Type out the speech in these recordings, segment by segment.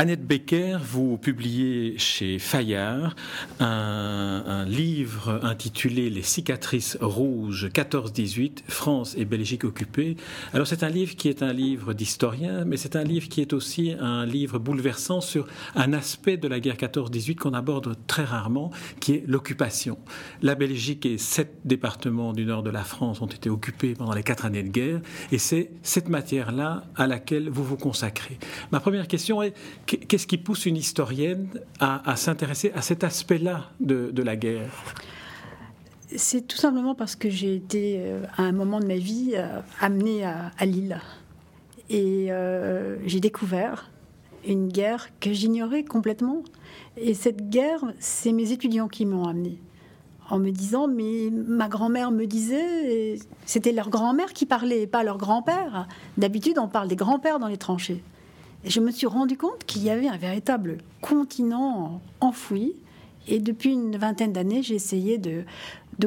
Annette Becker, vous publiez chez Fayard un, livre intitulé Les cicatrices rouges 14-18, France et Belgique occupées. Alors c'est un livre qui est un livre d'historien, mais c'est un livre qui est aussi un livre bouleversant sur un aspect de la guerre 14-18 qu'on aborde très rarement, qui est l'occupation. La Belgique et sept départements du nord de la France ont été occupés pendant les quatre années de guerre, et c'est cette matière-là à laquelle vous vous consacrez. Ma première question est Qu'est-ce qui pousse une historienne à, s'intéresser à cet aspect-là de, la guerre? C'est tout simplement parce que j'ai été, euh, à un moment de ma vie, euh, amenée à, Lille. Et euh, j'ai découvert une guerre que j'ignorais complètement. Et cette guerre, c'est mes étudiants qui m'ont amenée en me disant mais ma grand-mère me disait c'était leur grand-mère qui parlait pas leur grand-père. D'habitude on parle des grands-pères dans les tranchées. Je me suis rendu compte qu'il y avait un véritable continent enfoui. Et depuis une vingtaine d'années, j'ai essayé de,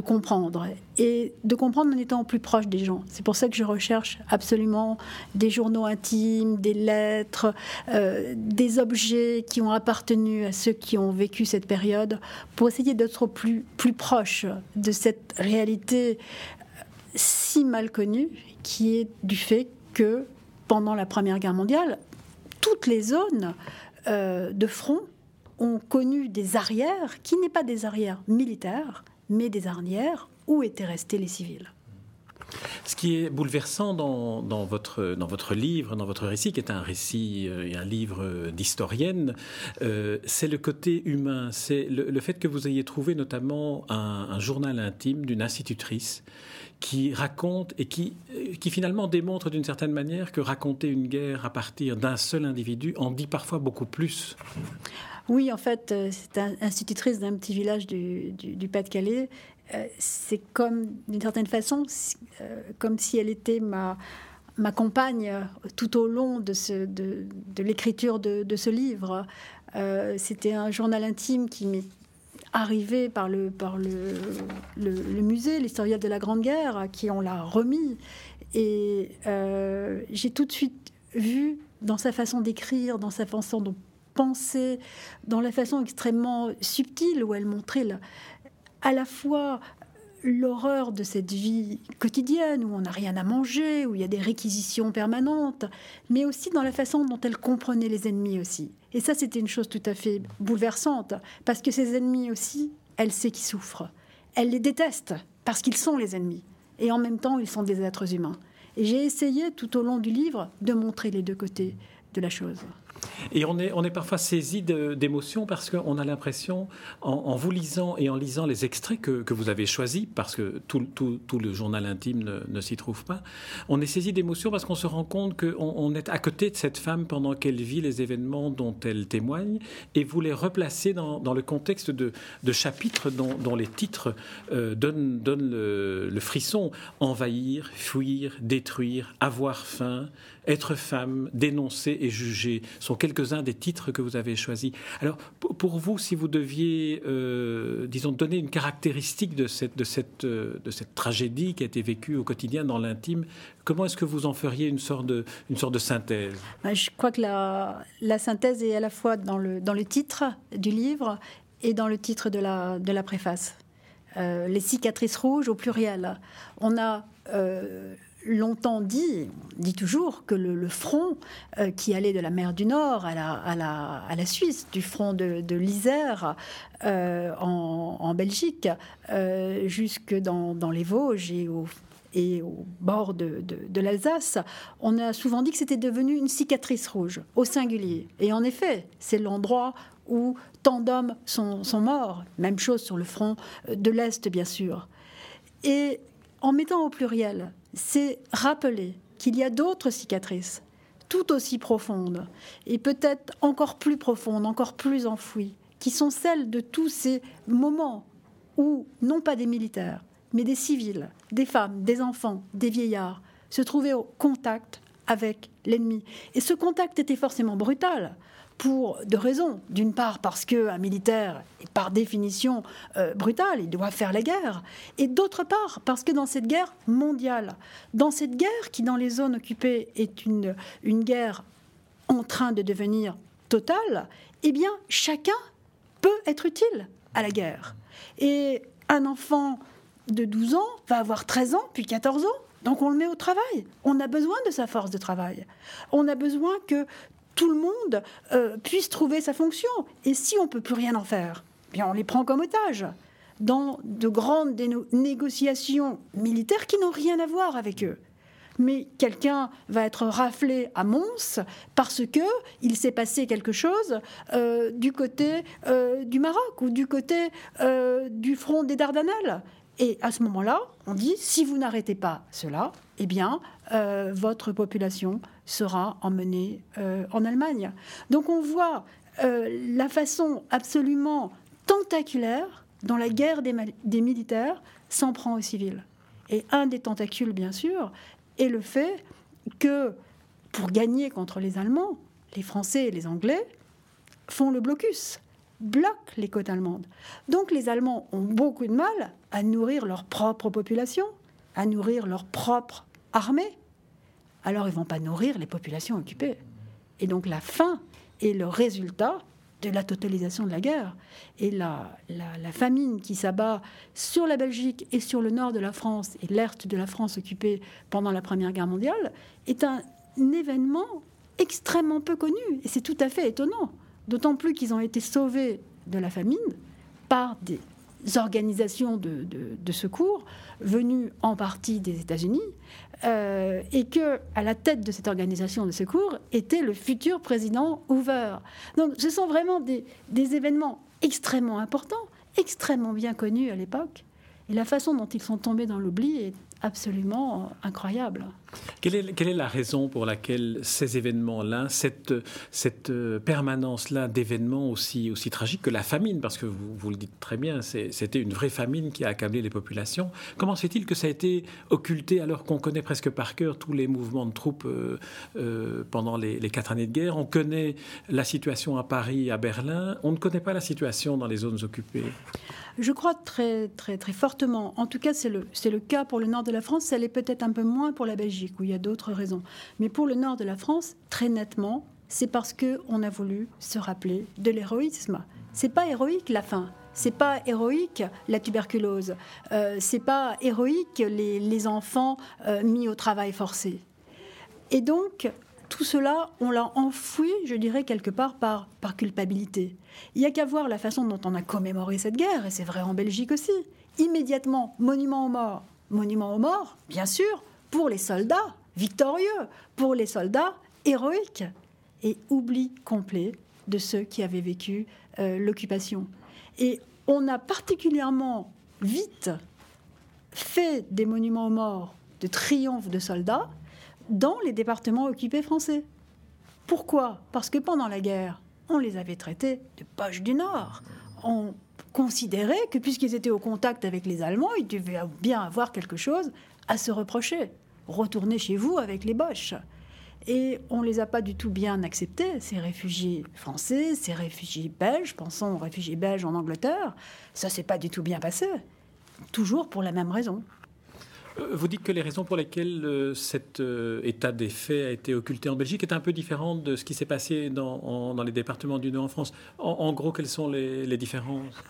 comprendre. Et de comprendre en étant plus proche des gens. C'est pour ça que je recherche absolument des journaux intimes, des lettres, euh, des objets qui ont appartenu à ceux qui ont vécu cette période, pour essayer d'être plus, plus proche de cette réalité si mal connue, qui est du fait que pendant la Première Guerre mondiale, toutes les zones euh, de front ont connu des arrières qui n'est pas des arrières militaires, mais des arrières où étaient restés les civils. Ce qui est bouleversant dans, votre, livre, dans votre récit, qui est un récit euh, et un livre d'historienne, euh, c'est le côté humain. C'est le, fait que vous ayez trouvé notamment un journal intime d'une institutrice qui raconte et qui, euh, qui finalement démontre d'une certaine manière que raconter une guerre à partir d'un seul individu en dit parfois beaucoup plus. Oui, en fait, euh, c'est institutrice d'un petit village du, Pas-de-Calais. Euh, c'est comme, d'une certaine façon, comme si elle était ma, ma compagne tout au long de, ce, de, l'écriture de, de, ce livre. C'était un journal intime qui m'est arrivé par le, par le, le, musée, l'historiel de la Grande Guerre, qui on l'a remis. Et euh, j'ai tout de suite vu dans sa façon d'écrire, dans sa façon de penser, dans la façon extrêmement subtile où elle montrait à la fois l'horreur de cette vie quotidienne où on n'a rien à manger, où il y a des réquisitions permanentes, mais aussi dans la façon dont elle comprenait les ennemis aussi. Et ça, c'était une chose tout à fait bouleversante, parce que ces ennemis aussi, elle sait qu'ils souffrent. Elle les déteste, parce qu'ils sont les ennemis. Et en même temps, ils sont des êtres humains. Et j'ai essayé tout au long du livre de montrer les deux côtés de la chose. Et on est, on est parfois saisi d'émotions parce qu'on a l'impression, en, vous lisant et en lisant les extraits que, que vous avez choisis, parce que tout, tout, tout le journal intime ne, s'y trouve pas, on est saisi d'émotions parce qu'on se rend compte qu'on on est à côté de cette femme pendant qu'elle vit les événements dont elle témoigne, et vous les replacez dans, dans le contexte de, de chapitres dont, dont, les titres euh, donnent, donnent le, le frisson. Envahir, fuir, détruire, avoir faim, être femme, dénoncer et juger sont quelques-uns des titres que vous avez choisis. Alors, pour vous, si vous deviez, euh, disons, donner une caractéristique de cette, de, cette, euh, de cette tragédie qui a été vécue au quotidien dans l'intime, comment est-ce que vous en feriez une sorte de, une sorte de synthèse? Bah, Je crois que la, synthèse est à la fois dans le, dans le titre du livre et dans le titre de la, de la préface. Euh, les cicatrices rouges au pluriel. On a longtemps dit, dit toujours, que le, front euh, qui allait de la mer du Nord à la, à la, à la Suisse, du front de, de l'Isère euh, en, Belgique, euh, jusque dans, dans, les Vosges et au, et au bord de, de, l'Alsace, on a souvent dit que c'était devenu une cicatrice rouge, au singulier. Et en effet, c'est l'endroit où tant d'hommes sont, sont morts. Même chose sur le front de l'Est, bien sûr. Et en mettant au pluriel c'est rappeler qu'il y a d'autres cicatrices, tout aussi profondes, et peut-être encore plus profondes, encore plus enfouies, qui sont celles de tous ces moments où, non pas des militaires, mais des civils, des femmes, des enfants, des vieillards, se trouver au contact avec l'ennemi. Et ce contact était forcément brutal pour deux raisons. D'une part, parce qu'un militaire est par définition euh, brutal, il doit faire la guerre. Et d'autre part, parce que dans cette guerre mondiale, dans cette guerre qui, dans les zones occupées, est une, une guerre en train de devenir totale, eh bien, chacun peut être utile à la guerre. Et un enfant de 12 ans va avoir 13 ans, puis 14 ans. Donc on le met au travail. On a besoin de sa force de travail. On a besoin que tout le monde euh, puisse trouver sa fonction. Et si on peut plus rien en faire, eh bien on les prend comme otages dans de grandes négociations militaires qui n'ont rien à voir avec eux. Mais quelqu'un va être raflé à Mons parce que il s'est passé quelque chose euh, du côté euh, du Maroc ou du côté du front des Dardanelles. Et à ce moment-là, on dit si vous n'arrêtez pas cela, eh bien, votre population sera emmené euh, en Allemagne. Donc on voit euh, la façon absolument tentaculaire dont la guerre des, militaires s'en prend aux civils. Et un des tentacules, bien sûr, est le fait que pour gagner contre les Allemands, les Français et les Anglais font le blocus, bloquent les côtes allemandes. Donc les Allemands ont beaucoup de mal à nourrir leur propre population, à nourrir leur propre armée alors ils vont pas nourrir les populations occupées. Et donc la faim est le résultat de la totalisation de la guerre. Et la, la, famine qui s'abat sur la Belgique et sur le nord de la France et l'est de la France occupée pendant la Première Guerre mondiale est un, événement extrêmement peu connu. Et c'est tout à fait étonnant. D'autant plus qu'ils ont été sauvés de la famine par des organisations de, secours venues en partie des États-Unis, euh, et que à la tête de cette organisation de secours était le futur président Hoover. Donc ce sont vraiment des, des événements extrêmement importants, extrêmement bien connus à l'époque, et la façon dont ils sont tombés dans l'oubli est absolument incroyable. Quelle est, la raison pour laquelle ces événements-là, cette, euh, permanence-là d'événements aussi, tragiques que la famine, parce que vous, le dites très bien, c'était une vraie famine qui a accablé les populations, comment se fait-il que ça a été occulté alors qu'on connaît presque par cœur tous les mouvements de troupes euh, euh, pendant les, quatre années de guerre? On connaît la situation à Paris, à Berlin, on ne connaît pas la situation dans les zones occupées je crois très, très, très fortement. En tout cas, c'est le, le cas pour le nord de la France. Ça l'est peut-être un peu moins pour la Belgique, où il y a d'autres raisons. Mais pour le nord de la France, très nettement, c'est parce qu'on a voulu se rappeler de l'héroïsme. C'est pas héroïque la faim. C'est pas héroïque la tuberculose. Euh, c'est pas héroïque les, les enfants euh, mis au travail forcé. Et donc, tout cela, on l'a enfoui, je dirais, quelque part par, culpabilité. Il n'y a qu'à voir la façon dont on a commémoré cette guerre, et c'est vrai en Belgique aussi. Immédiatement, monument aux morts. Monument aux morts, bien sûr, pour les soldats victorieux, pour les soldats héroïques, et oubli complet de ceux qui avaient vécu euh, l'occupation. Et on a particulièrement vite fait des monuments aux morts de triomphe de soldats, dans les départements occupés français. Pourquoi? Parce que pendant la guerre, on les avait traités de poches du Nord. On considérait que puisqu'ils étaient au contact avec les Allemands, ils devaient bien avoir quelque chose à se reprocher. Retournez chez vous avec les Boches. Et on ne les a pas du tout bien acceptés, ces réfugiés français, ces réfugiés belges, pensons aux réfugiés belges en Angleterre. Ça s'est pas du tout bien passé. Toujours pour la même raison. Euh, vous dites que les raisons pour lesquelles euh, cet euh, état des faits a été occulté en Belgique est un peu différent de ce qui s'est passé dans, les départements du Nord en France. En, gros, quelles sont les, différences?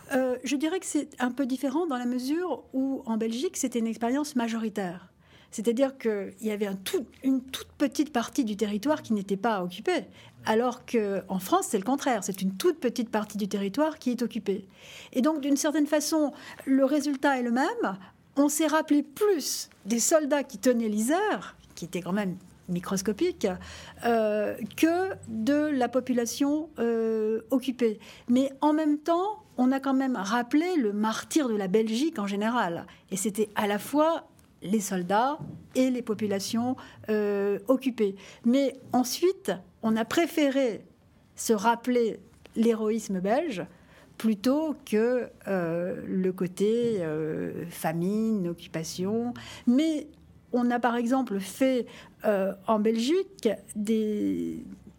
Je dirais que c'est un peu différent dans la mesure où en Belgique, c'était une expérience majoritaire. C'est-à-dire qu'il y avait une toute petite partie du territoire qui n'était pas occupée, alors qu'en France, c'est le contraire. C'est une toute petite partie du territoire qui est occupée. Et donc, d'une certaine façon, le résultat est le même on s'est rappelé plus des soldats qui tenaient l'Isère, qui étaient quand même microscopiques, euh, que de la population euh, occupée. Mais en même temps, on a quand même rappelé le martyr de la Belgique en général. Et c'était à la fois les soldats et les populations euh, occupées. Mais ensuite, on a préféré se rappeler l'héroïsme belge plutôt que euh, le côté euh, famine, occupation. Mais on a par exemple fait en Belgique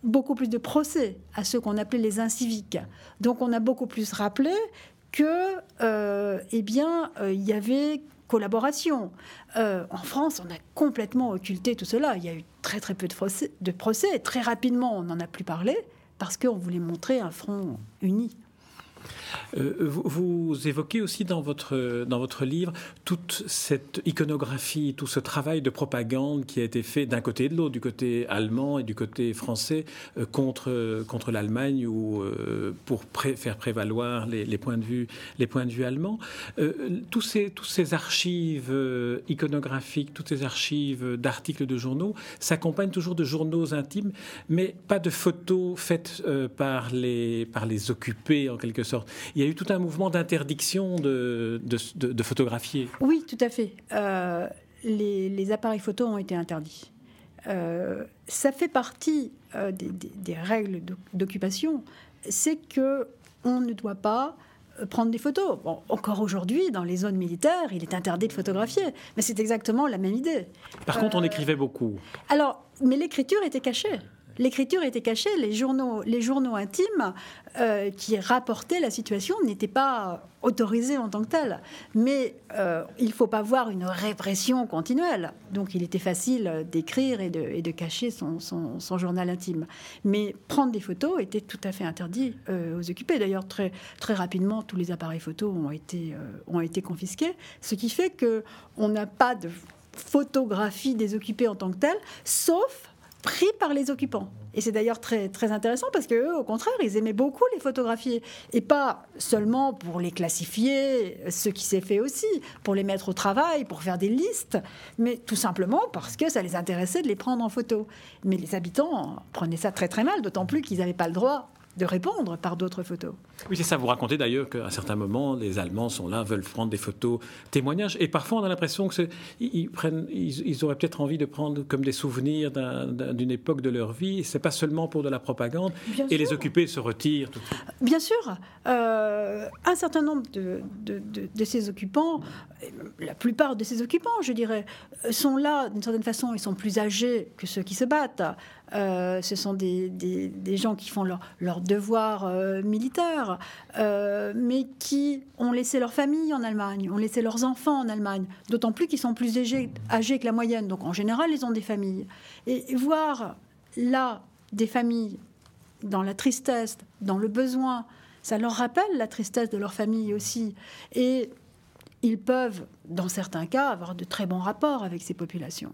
beaucoup plus de procès à ceux qu'on appelait les inciviques. Donc on a beaucoup plus rappelé que, euh, eh bien, euh, il y avait collaboration. Euh, en France, on a complètement occulté tout cela. Il y a eu très très peu de procès. Très rapidement, on n'en a plus parlé parce qu'on voulait montrer un front uni. Euh, vous, évoquez aussi dans votre, dans votre livre toute cette iconographie, tout ce travail de propagande qui a été fait d'un côté et de l'autre, du côté allemand et du côté français, euh, contre, contre l'Allemagne ou euh, pour faire prévaloir les, points de vue, les points de vue allemands. tous, ces, tous ces archives iconographiques, toutes ces archives d'articles de journaux s'accompagnent toujours de journaux intimes, mais pas de photos faites par, les, par les occupés en quelque sorte il y a eu tout un mouvement d'interdiction de, de, photographier. Oui, tout à fait. Euh, les, appareils photo ont été interdits. Euh, ça fait partie euh, des, règles d'occupation, c'est que on ne doit pas prendre des photos. encore aujourd'hui, dans les zones militaires, il est interdit de photographier, mais c'est exactement la même idée. Par contre, on écrivait beaucoup. Alors, mais l'écriture était cachée. L'écriture était cachée, les journaux, intimes euh, qui rapportaient la situation n'étaient pas autorisés en tant que tels. Mais euh, il ne faut pas voir une répression continuelle. Donc il était facile d'écrire et de, cacher son, journal intime. Mais prendre des photos était tout à fait interdit euh, aux occupés. D'ailleurs, très, très rapidement, tous les appareils photos ont été, ont été confisqués, ce qui fait qu'on n'a pas de photographie des occupés en tant que tels, sauf pris par les occupants. Et c'est d'ailleurs très, très intéressant parce qu'eux, au contraire, ils aimaient beaucoup les photographier. Et pas seulement pour les classifier, ce qui s'est fait aussi, pour les mettre au travail, pour faire des listes, mais tout simplement parce que ça les intéressait de les prendre en photo. Mais les habitants prenaient ça très très mal, d'autant plus qu'ils n'avaient pas le droit de répondre par d'autres photos. Oui, c'est ça. Vous racontez d'ailleurs qu'à certains moments, les Allemands sont là, veulent prendre des photos, témoignages, et parfois on a l'impression que ils, prennent, ils, auraient peut-être envie de prendre comme des souvenirs d'une époque de leur vie. C'est pas seulement pour de la propagande. et les occupés se retirent. Tout Bien sûr, euh, un certain nombre de, de, ces occupants, la plupart de ces occupants, je dirais, sont là d'une certaine façon. Ils sont plus âgés que ceux qui se battent. Euh, ce sont des, gens qui font leur, leur devoir euh, militaire, euh, mais qui ont laissé leur famille en Allemagne, ont laissé leurs enfants en Allemagne, d'autant plus qu'ils sont plus âgés, âgés, que la moyenne. Donc en général, ils ont des familles. Et voir là des familles dans la tristesse, dans le besoin, ça leur rappelle la tristesse de leur famille aussi. Et ils peuvent, dans certains cas, avoir de très bons rapports avec ces populations.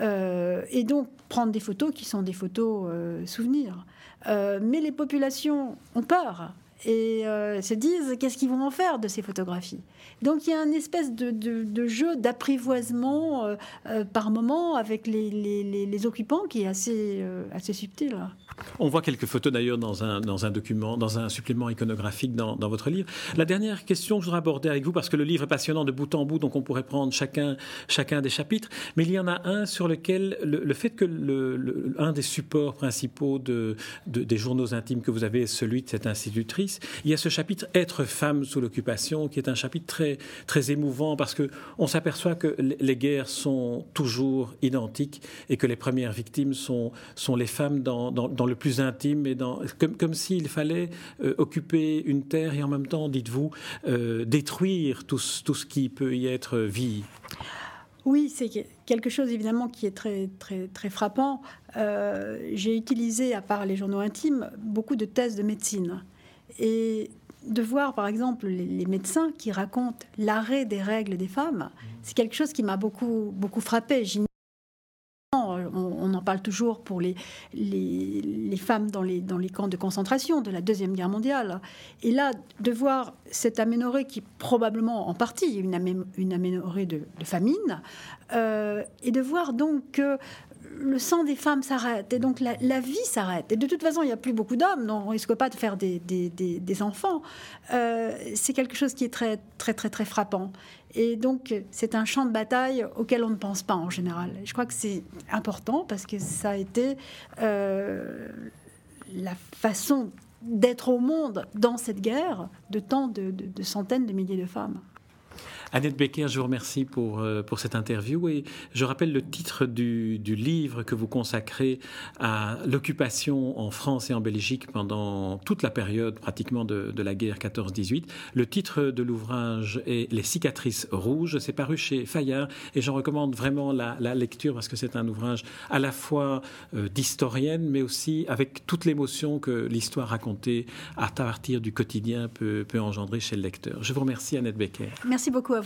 Euh, et donc prendre des photos qui sont des photos euh, souvenirs. Euh, mais les populations ont peur et se disent qu'est-ce qu'ils vont en faire de ces photographies? Donc il y a une espèce de, jeu d'apprivoisement par moment avec les, les, occupants qui est assez, assez subtil. On voit quelques photos d'ailleurs dans un, dans un document, dans un supplément iconographique dans, votre livre. La dernière question que je voudrais aborder avec vous, parce que le livre est passionnant de bout en bout, donc on pourrait prendre chacun, chacun des chapitres, mais il y en a un sur lequel le, fait que le, un des supports principaux de, des journaux intimes que vous avez est celui de cette institutrice, il y a ce chapitre Être femme sous l'occupation, qui est un chapitre très, très émouvant parce que on s'aperçoit que les guerres sont toujours identiques et que les premières victimes sont, sont les femmes dans, dans, dans le plus intime, et dans, comme, comme s'il fallait euh, occuper une terre et en même temps, dites-vous, euh, détruire tout, tout, ce qui peut y être vie. Oui, c'est quelque chose évidemment qui est très, très, très frappant. Euh, j'ai utilisé, à part les journaux intimes, beaucoup de thèses de médecine. Et de voir, par exemple, les, médecins qui racontent l'arrêt des règles des femmes, c'est quelque chose qui m'a beaucoup, beaucoup frappé on, en parle toujours pour les, les, femmes dans les, dans les camps de concentration de la Deuxième Guerre mondiale. Et là, de voir cette aménorrhée qui probablement en partie une, aménorrhée de, famine, euh, et de voir donc que le sang des femmes s'arrête et donc la, vie s'arrête. Et de toute façon, il n'y a plus beaucoup d'hommes, donc on risque pas de faire des, des, enfants. Euh, c'est quelque chose qui est très, très, très, très frappant. Et donc, c'est un champ de bataille auquel on ne pense pas en général. Je crois que c'est important parce que ça a été euh, la façon d'être au monde dans cette guerre de tant de centaines de milliers de femmes. Annette Becker, je vous remercie pour, euh, pour cette interview et je rappelle le titre du, du livre que vous consacrez à l'occupation en France et en Belgique pendant toute la période pratiquement de, la guerre 14-18. Le titre de l'ouvrage est Les cicatrices rouges. C'est paru chez Fayard et j'en recommande vraiment la, lecture parce que c'est un ouvrage à la fois euh, d'historienne mais aussi avec toute l'émotion que l'histoire racontée à partir du quotidien peut, peut engendrer chez le lecteur. Je vous remercie Annette Becker. Merci beaucoup à